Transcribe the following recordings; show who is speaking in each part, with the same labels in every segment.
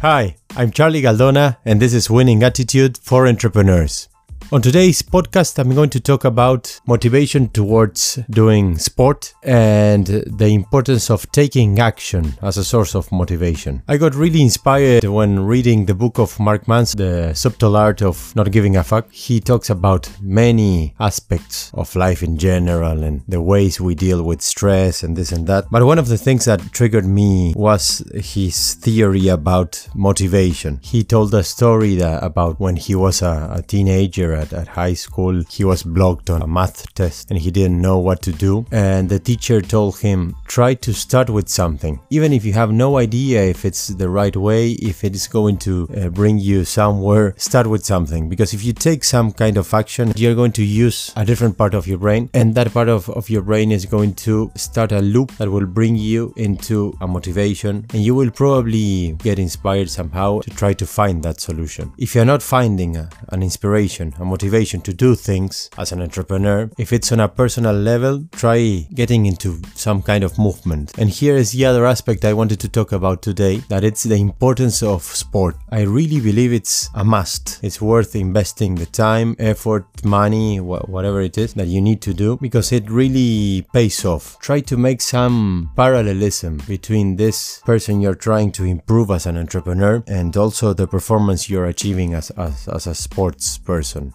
Speaker 1: Hi, I'm Charlie Galdona, and this is Winning Attitude for Entrepreneurs. On today's podcast, I'm going to talk about motivation towards doing sport and the importance of taking action as a source of motivation. I got really inspired when reading the book of Mark Manson, The Subtle Art of Not Giving a Fuck. He talks about many aspects of life in general and the ways we deal with stress and this and that. But one of the things that triggered me was his theory about motivation. He told a story about when he was a, a teenager at, at high school. He was blocked on a math test and he didn't know what to do. And the teacher told him, try to start with something. Even if you have no idea if it's the right way, if it is going to uh, bring you somewhere, start with something. Because if you take some kind of action, you're going to use a different part of your brain. And that part of, of your brain is going to start a loop that will bring you into a motivation. And you will probably get inspired somehow to try to find that solution. If you're not finding a, an inspiration, a motivation to do things as an entrepreneur. If it's on a personal level, try getting into some kind of movement. And here is the other aspect I wanted to talk about today that it's the importance of sport. I really believe it's a must. It's worth investing the time, effort, money, wh- whatever it is that you need to do because it really pays off. Try to make some parallelism between this person you're trying to improve as an entrepreneur and also the performance you're achieving as, as, as a sports person.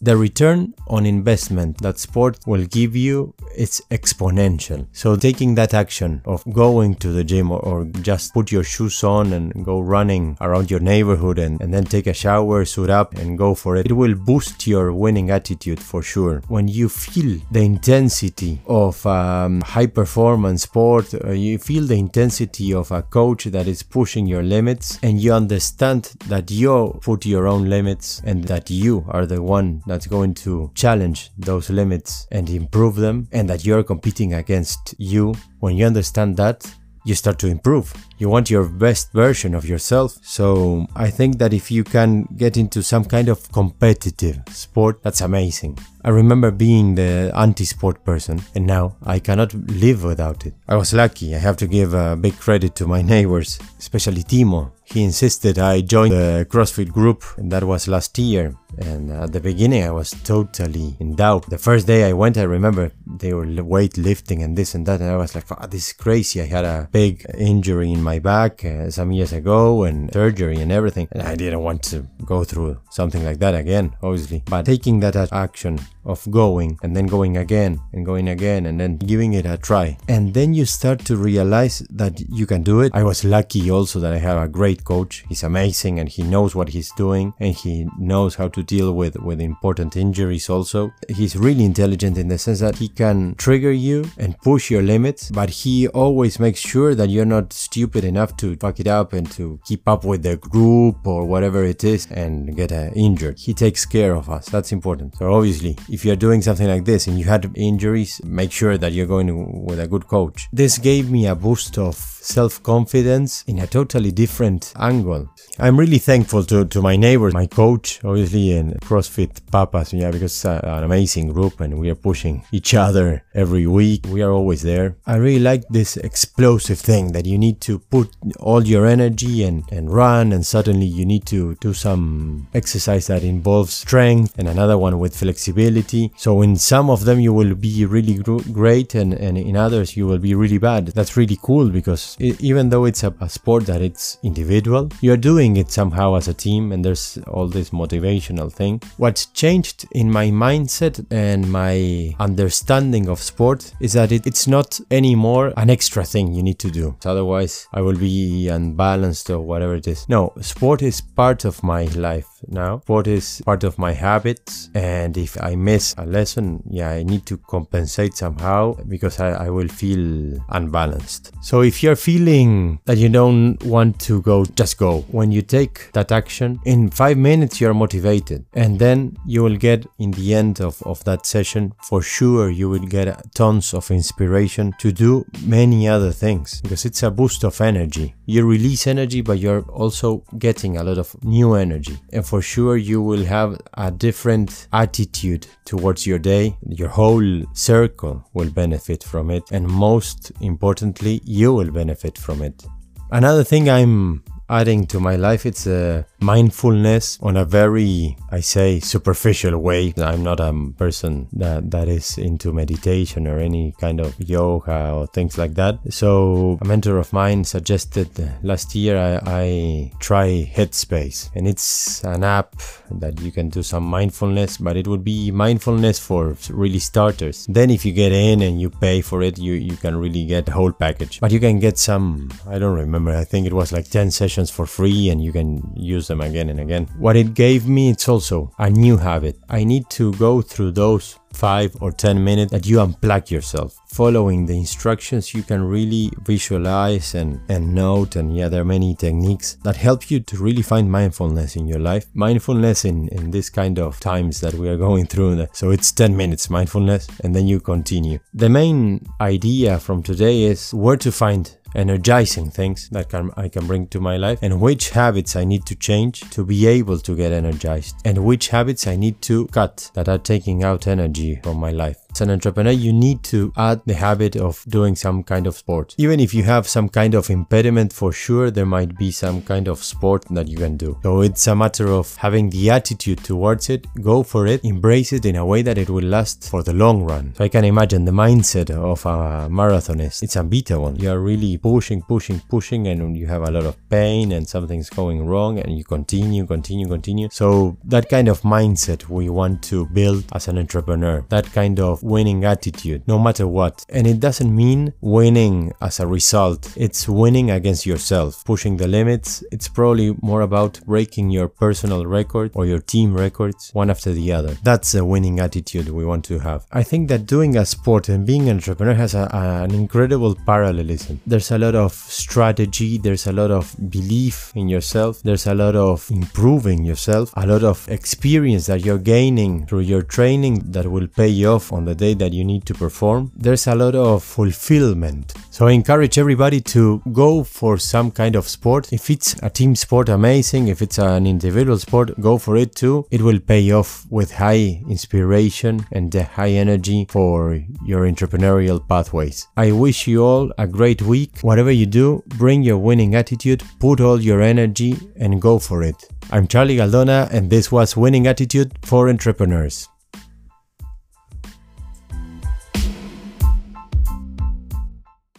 Speaker 1: The return on investment that sport will give you is exponential. So taking that action of going to the gym or, or, just put your shoes on and go running around your neighborhood and, and then take a shower, suit up and go for it, it will boost your winning attitude for sure. When you feel the intensity of um, high performance sport, uh, you feel the intensity of a coach that is pushing your limits and you understand that you put your own limits and that you are the one that's going to challenge those limits and improve them, and that you're competing against you, when you understand that, you start to improve. You want your best version of yourself. So I think that if you can get into some kind of competitive sport, that's amazing. I remember being the anti sport person, and now I cannot live without it. I was lucky. I have to give a big credit to my neighbors, especially Timo. He insisted I join the CrossFit group, and that was last year. And at the beginning, I was totally in doubt. The first day I went, I remember they were weightlifting and this and that, and I was like, oh, "This is crazy." I had a big injury in my back uh, some years ago, and surgery and everything, and I didn't want to go through something like that again, obviously. But taking that action of going and then going again and going again and then giving it a try. And then you start to realize that you can do it. I was lucky also that I have a great coach. He's amazing and he knows what he's doing and he knows how to deal with, with important injuries also. He's really intelligent in the sense that he can trigger you and push your limits, but he always makes sure that you're not stupid enough to fuck it up and to keep up with the group or whatever it is and get uh, injured. He takes care of us. That's important. So obviously, if you're doing something like this and you had injuries, make sure that you're going with a good coach. This gave me a boost of self confidence in a totally different angle. I'm really thankful to, to my neighbors, my coach, obviously, and CrossFit Papas, yeah, because it's an amazing group and we are pushing each other every week. We are always there. I really like this explosive thing that you need to put all your energy and, and run, and suddenly you need to do some exercise that involves strength and another one with flexibility. So, in some of them, you will be really great, and, and in others, you will be really bad. That's really cool because it, even though it's a, a sport that it's individual, you're doing it somehow as a team, and there's all this motivational thing. What's changed in my mindset and my understanding of sport is that it, it's not anymore an extra thing you need to do. Otherwise, I will be unbalanced or whatever it is. No, sport is part of my life now. what is part of my habits, and if I miss a lesson, yeah, I need to compensate somehow because I, I will feel unbalanced. So if you're feeling that you don't want to go, just go. When you take that action, in five minutes you're motivated, and then you will get in the end of, of that session, for sure, you will get tons of inspiration to do many other things because it's a boost of energy. You release energy, but you're also getting a lot of new energy. And for sure you will have a different attitude towards your day. Your whole circle will benefit from it, and most importantly, you will benefit from it. Another thing I'm adding to my life. It's a mindfulness on a very, I say, superficial way. I'm not a person that, that is into meditation or any kind of yoga or things like that. So a mentor of mine suggested last year I, I try Headspace and it's an app that you can do some mindfulness, but it would be mindfulness for really starters. Then if you get in and you pay for it, you, you can really get the whole package. But you can get some, I don't remember, I think it was like 10 sessions for free and you can use them again and again. What it gave me, it's also a new habit. I need to go through those 5 or 10 minutes that you unplug yourself. Following the instructions, you can really visualize and, and note. And yeah, there are many techniques that help you to really find mindfulness in your life. Mindfulness in, in this kind of times that we are going through. So it's 10 minutes mindfulness and then you continue. The main idea from today is where to find energizing things that can, I can bring to my life and which habits I need to change to be able to get energized and which habits I need to cut that are taking out energy from my life. As an entrepreneur, you need to add the habit of doing some kind of sport. Even if you have some kind of impediment, for sure, there might be some kind of sport that you can do. So it's a matter of having the attitude towards it, go for it, embrace it in a way that it will last for the long run. So I can imagine the mindset of a marathonist. It's a beta one. You are really pushing, pushing, pushing, and you have a lot of pain and something's going wrong, and you continue, continue, continue. So that kind of mindset we want to build as an entrepreneur. That kind of winning attitude, no matter what. And it doesn't mean winning as a result, it's winning against yourself, pushing the limits. It's probably more about breaking your personal record or your team records one after the other. That's a winning attitude we want to have. I think that doing a sport and being an entrepreneur has a, an incredible parallelism. There's a lot of strategy, there's a lot of belief in yourself, there's a lot of improving yourself, a lot of experience that you're gaining through your training that will pay off on the day that you need to perform, there's a lot of fulfillment. So I encourage everybody to go for some kind of sport. If it's a team sport, amazing. If it's an individual sport, go for it too. It will pay off with high inspiration and high energy for your entrepreneurial pathways. I wish you all a great week. Whatever you do, bring your winning attitude, put all your energy and go for it. I'm Charlie Galdona and this was Winning Attitude for Entrepreneurs.